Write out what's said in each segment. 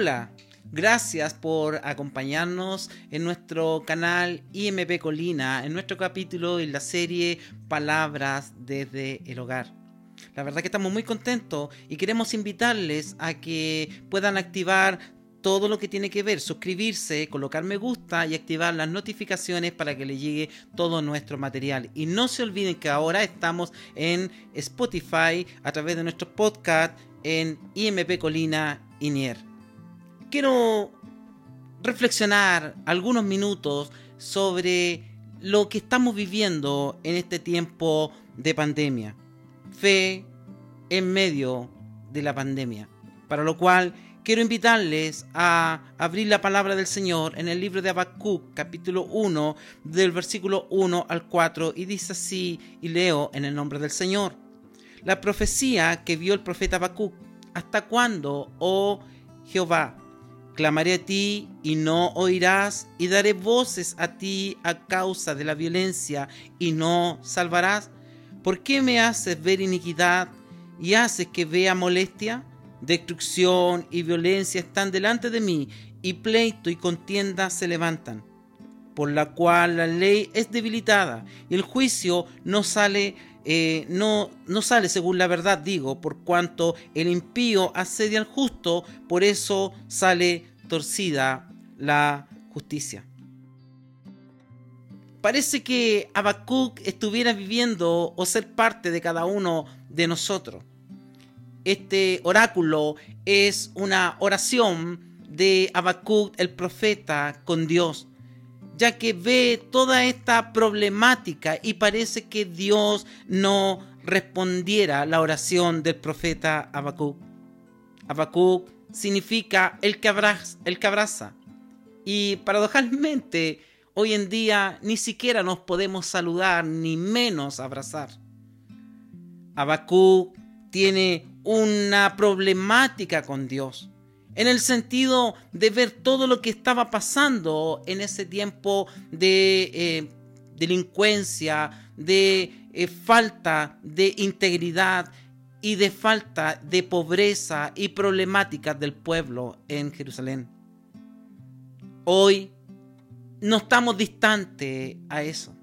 Hola, gracias por acompañarnos en nuestro canal IMP Colina, en nuestro capítulo en la serie Palabras desde el Hogar. La verdad que estamos muy contentos y queremos invitarles a que puedan activar todo lo que tiene que ver, suscribirse, colocar me gusta y activar las notificaciones para que les llegue todo nuestro material. Y no se olviden que ahora estamos en Spotify a través de nuestro podcast en IMP Colina Inier quiero reflexionar algunos minutos sobre lo que estamos viviendo en este tiempo de pandemia. Fe en medio de la pandemia. Para lo cual quiero invitarles a abrir la palabra del Señor en el libro de Habacuc, capítulo 1, del versículo 1 al 4, y dice así, y leo en el nombre del Señor. La profecía que vio el profeta Habacuc, ¿hasta cuándo, oh Jehová, Clamaré a ti y no oirás, y daré voces a ti a causa de la violencia y no salvarás. ¿Por qué me haces ver iniquidad y haces que vea molestia? Destrucción y violencia están delante de mí, y pleito y contienda se levantan, por la cual la ley es debilitada, y el juicio no sale eh, no, no sale según la verdad, digo, por cuanto el impío asedia al justo, por eso sale torcida la justicia. Parece que Habacuc estuviera viviendo o ser parte de cada uno de nosotros. Este oráculo es una oración de Habacuc, el profeta, con Dios ya que ve toda esta problemática y parece que Dios no respondiera la oración del profeta Habacuc. Habacuc significa el que abraza, el que abraza. Y paradojalmente, hoy en día ni siquiera nos podemos saludar, ni menos abrazar. Habacuc tiene una problemática con Dios en el sentido de ver todo lo que estaba pasando en ese tiempo de eh, delincuencia, de eh, falta de integridad y de falta de pobreza y problemáticas del pueblo en Jerusalén. Hoy no estamos distantes a eso.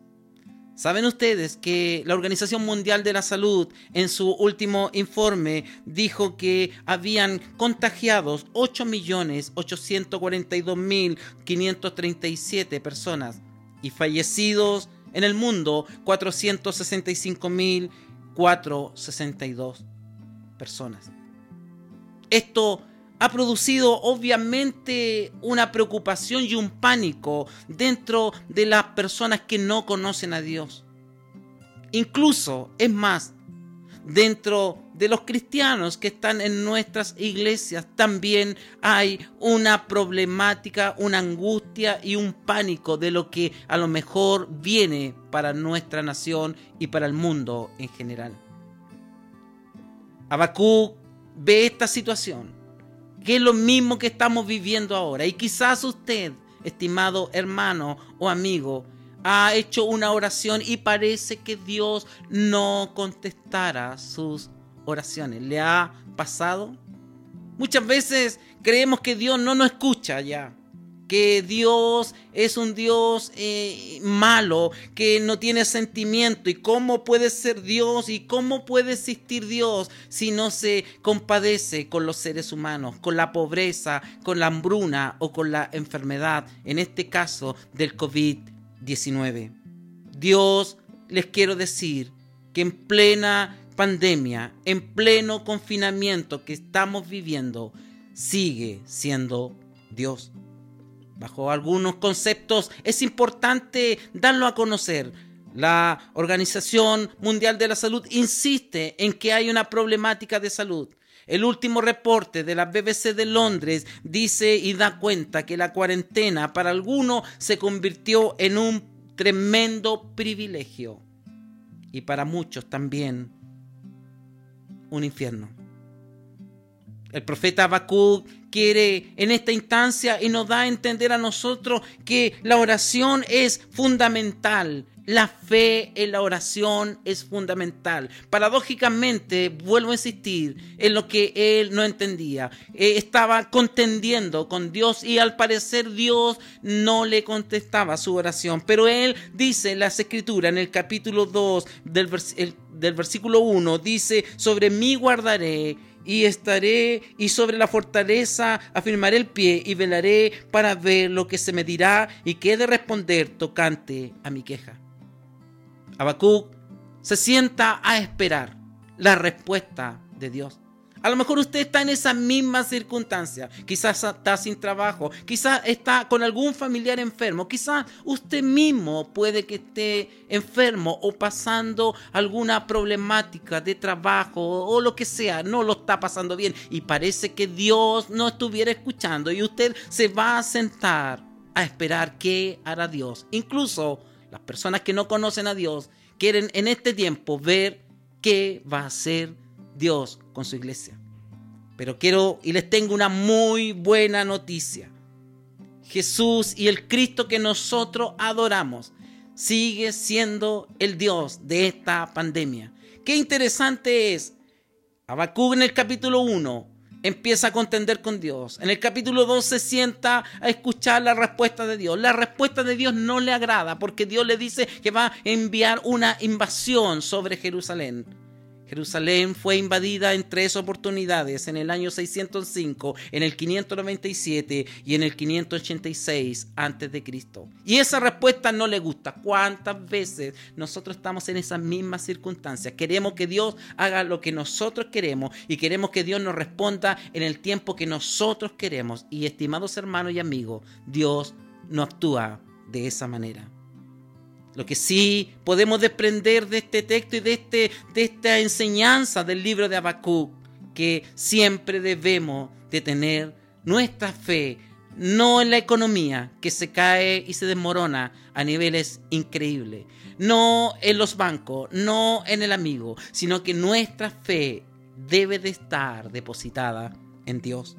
¿Saben ustedes que la Organización Mundial de la Salud en su último informe dijo que habían contagiados 8.842.537 personas y fallecidos en el mundo 465.462 personas? Esto ha producido obviamente una preocupación y un pánico dentro de las personas que no conocen a Dios. Incluso, es más, dentro de los cristianos que están en nuestras iglesias también hay una problemática, una angustia y un pánico de lo que a lo mejor viene para nuestra nación y para el mundo en general. Abacú ve esta situación que es lo mismo que estamos viviendo ahora. Y quizás usted, estimado hermano o amigo, ha hecho una oración y parece que Dios no contestara sus oraciones. ¿Le ha pasado? Muchas veces creemos que Dios no nos escucha ya que Dios es un Dios eh, malo, que no tiene sentimiento. ¿Y cómo puede ser Dios y cómo puede existir Dios si no se compadece con los seres humanos, con la pobreza, con la hambruna o con la enfermedad, en este caso del COVID-19? Dios, les quiero decir que en plena pandemia, en pleno confinamiento que estamos viviendo, sigue siendo Dios bajo algunos conceptos es importante darlo a conocer. La Organización Mundial de la Salud insiste en que hay una problemática de salud. El último reporte de la BBC de Londres dice y da cuenta que la cuarentena para algunos se convirtió en un tremendo privilegio y para muchos también un infierno. El profeta Habacuc quiere en esta instancia y nos da a entender a nosotros que la oración es fundamental. La fe en la oración es fundamental. Paradójicamente, vuelvo a insistir en lo que él no entendía. Eh, estaba contendiendo con Dios y al parecer Dios no le contestaba su oración. Pero él dice en las escrituras, en el capítulo 2 del, del versículo 1, dice, sobre mí guardaré y estaré y sobre la fortaleza afirmaré el pie y velaré para ver lo que se me dirá y qué de responder tocante a mi queja. Habacuc se sienta a esperar la respuesta de Dios. A lo mejor usted está en esa misma circunstancia. Quizás está sin trabajo, quizás está con algún familiar enfermo, quizás usted mismo puede que esté enfermo o pasando alguna problemática de trabajo o lo que sea, no lo está pasando bien y parece que Dios no estuviera escuchando y usted se va a sentar a esperar qué hará Dios. Incluso las personas que no conocen a Dios quieren en este tiempo ver qué va a hacer Dios con su iglesia. Pero quiero y les tengo una muy buena noticia. Jesús y el Cristo que nosotros adoramos sigue siendo el Dios de esta pandemia. Qué interesante es. Habacuc en el capítulo 1 empieza a contender con Dios. En el capítulo 2 se sienta a escuchar la respuesta de Dios. La respuesta de Dios no le agrada porque Dios le dice que va a enviar una invasión sobre Jerusalén. Jerusalén fue invadida en tres oportunidades, en el año 605, en el 597 y en el 586 antes de Cristo. Y esa respuesta no le gusta. ¿Cuántas veces nosotros estamos en esas mismas circunstancias? Queremos que Dios haga lo que nosotros queremos y queremos que Dios nos responda en el tiempo que nosotros queremos. Y estimados hermanos y amigos, Dios no actúa de esa manera. Lo que sí podemos desprender de este texto y de, este, de esta enseñanza del libro de Habacuc, que siempre debemos de tener nuestra fe, no en la economía que se cae y se desmorona a niveles increíbles, no en los bancos, no en el amigo, sino que nuestra fe debe de estar depositada en Dios.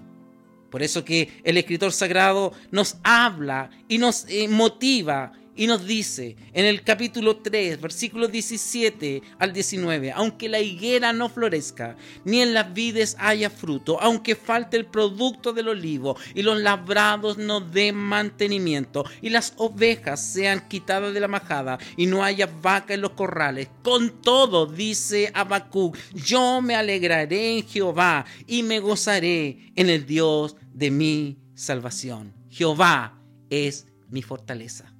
Por eso que el escritor sagrado nos habla y nos eh, motiva y nos dice en el capítulo 3, versículos 17 al 19, aunque la higuera no florezca, ni en las vides haya fruto, aunque falte el producto del olivo, y los labrados no den mantenimiento, y las ovejas sean quitadas de la majada, y no haya vaca en los corrales, con todo, dice Habacuc, yo me alegraré en Jehová, y me gozaré en el Dios de mi salvación. Jehová es mi fortaleza.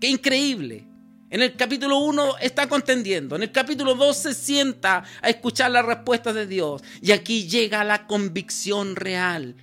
Qué increíble. En el capítulo 1 está contendiendo. En el capítulo 2 se sienta a escuchar las respuestas de Dios. Y aquí llega la convicción real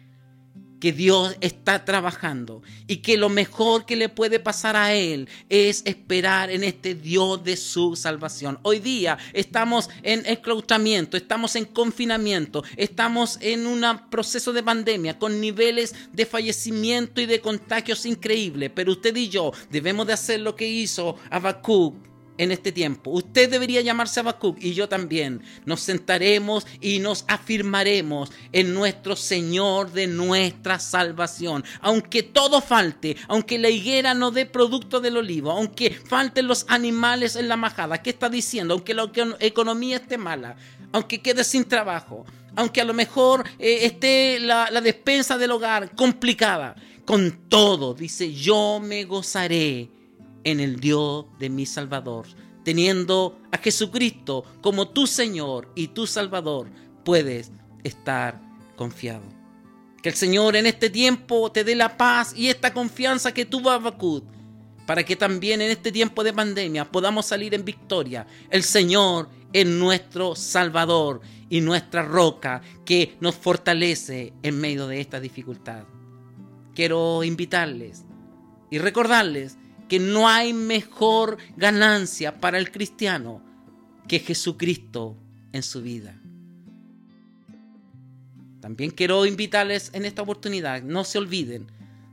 que Dios está trabajando y que lo mejor que le puede pasar a él es esperar en este Dios de su salvación. Hoy día estamos en esclautamiento, estamos en confinamiento, estamos en un proceso de pandemia con niveles de fallecimiento y de contagios increíbles, pero usted y yo debemos de hacer lo que hizo Habacuc en este tiempo. Usted debería llamarse Habacuc y yo también. Nos sentaremos y nos afirmaremos en nuestro Señor de nuestra salvación. Aunque todo falte, aunque la higuera no dé producto del olivo, aunque falten los animales en la majada, ¿qué está diciendo? Aunque la economía esté mala, aunque quede sin trabajo, aunque a lo mejor eh, esté la, la despensa del hogar complicada, con todo, dice, yo me gozaré en el Dios de mi Salvador. Teniendo a Jesucristo como tu Señor y tu Salvador, puedes estar confiado. Que el Señor en este tiempo te dé la paz y esta confianza que tuvo Habacuc, para que también en este tiempo de pandemia podamos salir en victoria. El Señor es nuestro Salvador y nuestra roca que nos fortalece en medio de esta dificultad. Quiero invitarles y recordarles que no hay mejor ganancia para el cristiano que Jesucristo en su vida. También quiero invitarles en esta oportunidad, no se olviden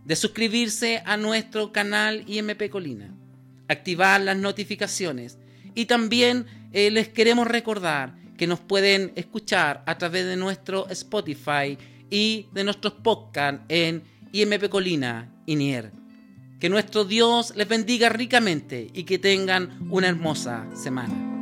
de suscribirse a nuestro canal IMP Colina, activar las notificaciones y también eh, les queremos recordar que nos pueden escuchar a través de nuestro Spotify y de nuestros podcasts en IMP Colina y Nier. Que nuestro Dios les bendiga ricamente y que tengan una hermosa semana.